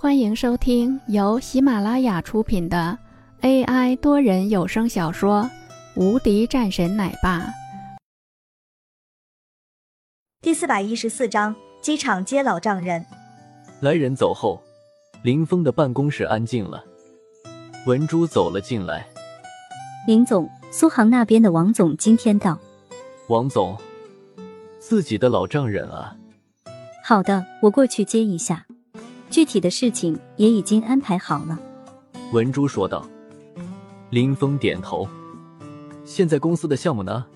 欢迎收听由喜马拉雅出品的 AI 多人有声小说《无敌战神奶爸》第四百一十四章：机场接老丈人。来人走后，林峰的办公室安静了。文珠走了进来，林总，苏杭那边的王总今天到。王总，自己的老丈人啊。好的，我过去接一下。具体的事情也已经安排好了，文珠说道。林峰点头。现在公司的项目呢？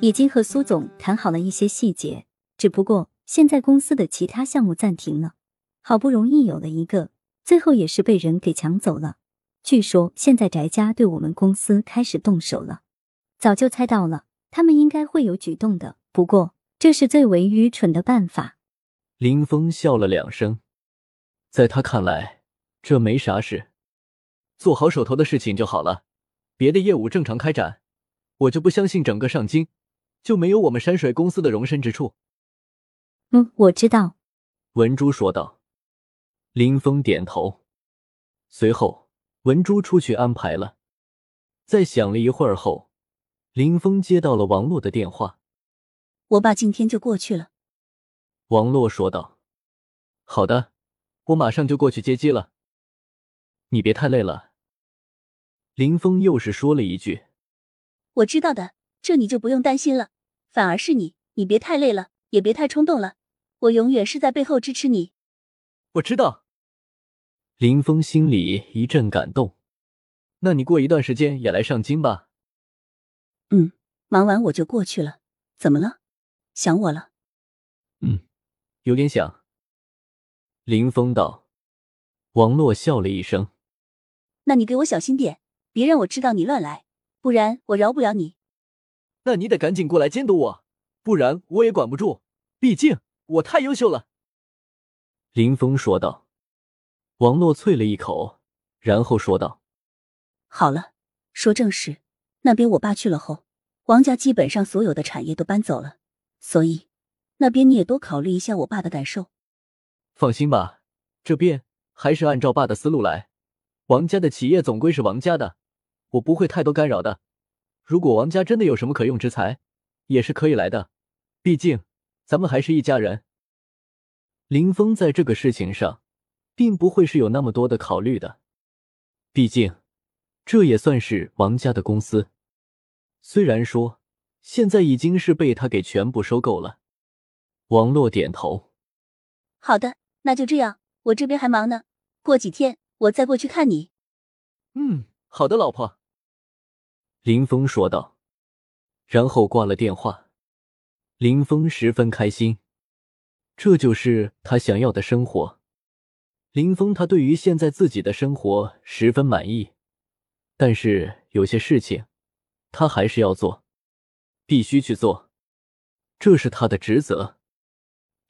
已经和苏总谈好了一些细节，只不过现在公司的其他项目暂停了，好不容易有了一个，最后也是被人给抢走了。据说现在翟家对我们公司开始动手了，早就猜到了，他们应该会有举动的。不过这是最为愚蠢的办法。林峰笑了两声，在他看来，这没啥事，做好手头的事情就好了，别的业务正常开展，我就不相信整个上京就没有我们山水公司的容身之处。嗯，我知道。文珠说道。林峰点头，随后文珠出去安排了。在想了一会儿后，林峰接到了王洛的电话：“我爸今天就过去了。”王洛说道：“好的，我马上就过去接机了。你别太累了。”林峰又是说了一句：“我知道的，这你就不用担心了。反而是你，你别太累了，也别太冲动了。我永远是在背后支持你。”我知道。林峰心里一阵感动。那你过一段时间也来上京吧。嗯，忙完我就过去了。怎么了？想我了？嗯。有点想。林峰道，王洛笑了一声：“那你给我小心点，别让我知道你乱来，不然我饶不了你。”那你得赶紧过来监督我，不然我也管不住。毕竟我太优秀了。”林峰说道。王洛啐了一口，然后说道：“好了，说正事。那边我爸去了后，王家基本上所有的产业都搬走了，所以……”那边你也多考虑一下我爸的感受。放心吧，这边还是按照爸的思路来。王家的企业总归是王家的，我不会太多干扰的。如果王家真的有什么可用之才，也是可以来的。毕竟咱们还是一家人。林峰在这个事情上，并不会是有那么多的考虑的。毕竟这也算是王家的公司，虽然说现在已经是被他给全部收购了。王洛点头，好的，那就这样。我这边还忙呢，过几天我再过去看你。嗯，好的，老婆。林峰说道，然后挂了电话。林峰十分开心，这就是他想要的生活。林峰他对于现在自己的生活十分满意，但是有些事情他还是要做，必须去做，这是他的职责。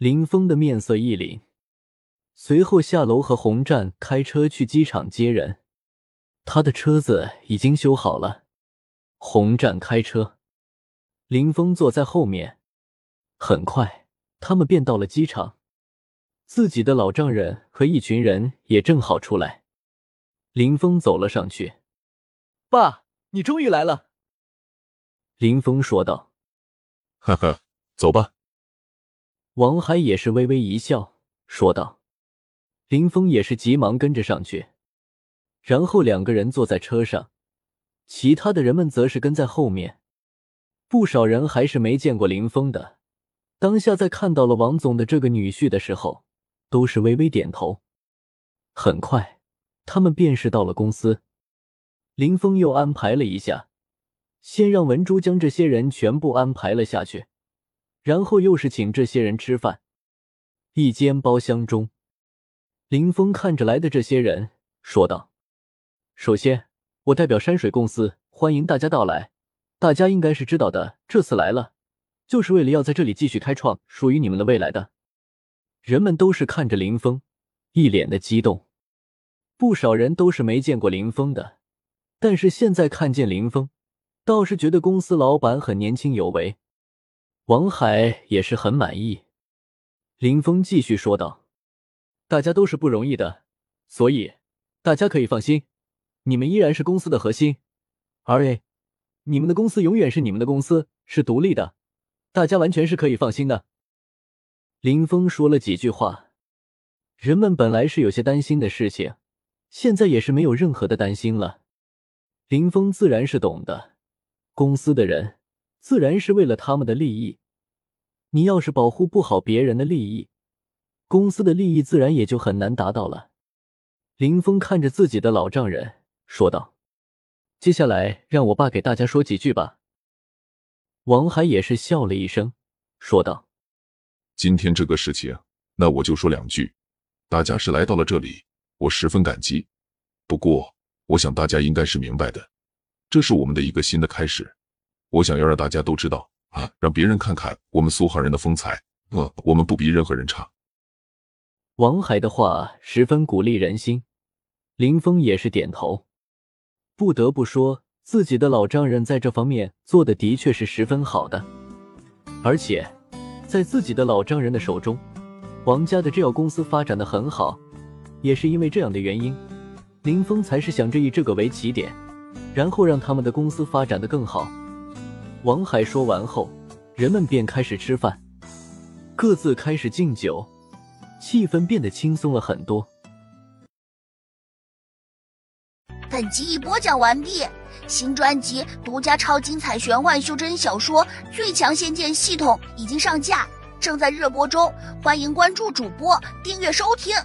林峰的面色一凛，随后下楼和洪战开车去机场接人。他的车子已经修好了。洪战开车，林峰坐在后面。很快，他们便到了机场。自己的老丈人和一群人也正好出来。林峰走了上去：“爸，你终于来了。”林峰说道：“呵呵，走吧。”王海也是微微一笑，说道：“林峰也是急忙跟着上去，然后两个人坐在车上，其他的人们则是跟在后面。不少人还是没见过林峰的，当下在看到了王总的这个女婿的时候，都是微微点头。很快，他们便是到了公司。林峰又安排了一下，先让文珠将这些人全部安排了下去。”然后又是请这些人吃饭。一间包厢中，林峰看着来的这些人，说道：“首先，我代表山水公司欢迎大家到来。大家应该是知道的，这次来了，就是为了要在这里继续开创属于你们的未来的。”人们都是看着林峰，一脸的激动。不少人都是没见过林峰的，但是现在看见林峰，倒是觉得公司老板很年轻有为。王海也是很满意。林峰继续说道：“大家都是不容易的，所以大家可以放心，你们依然是公司的核心。而 A，你们的公司永远是你们的公司，是独立的，大家完全是可以放心的。林峰说了几句话，人们本来是有些担心的事情，现在也是没有任何的担心了。林峰自然是懂的，公司的人自然是为了他们的利益。你要是保护不好别人的利益，公司的利益自然也就很难达到了。林峰看着自己的老丈人说道：“接下来让我爸给大家说几句吧。”王海也是笑了一声，说道：“今天这个事情，那我就说两句。大家是来到了这里，我十分感激。不过，我想大家应该是明白的，这是我们的一个新的开始。我想要让大家都知道啊，让别人看看我们苏杭人的风采。呃，我们不比任何人差。”王海的话十分鼓励人心，林峰也是点头。不得不说，自己的老丈人在这方面做的的确是十分好的。而且，在自己的老丈人的手中，王家的制药公司发展的很好，也是因为这样的原因，林峰才是想着以这个为起点，然后让他们的公司发展的更好。王海说完后，人们便开始吃饭，各自开始敬酒。气氛变得轻松了很多。本集已播讲完毕，新专辑独家超精彩玄幻修真小说《最强仙剑系统》已经上架，正在热播中，欢迎关注主播，订阅收听。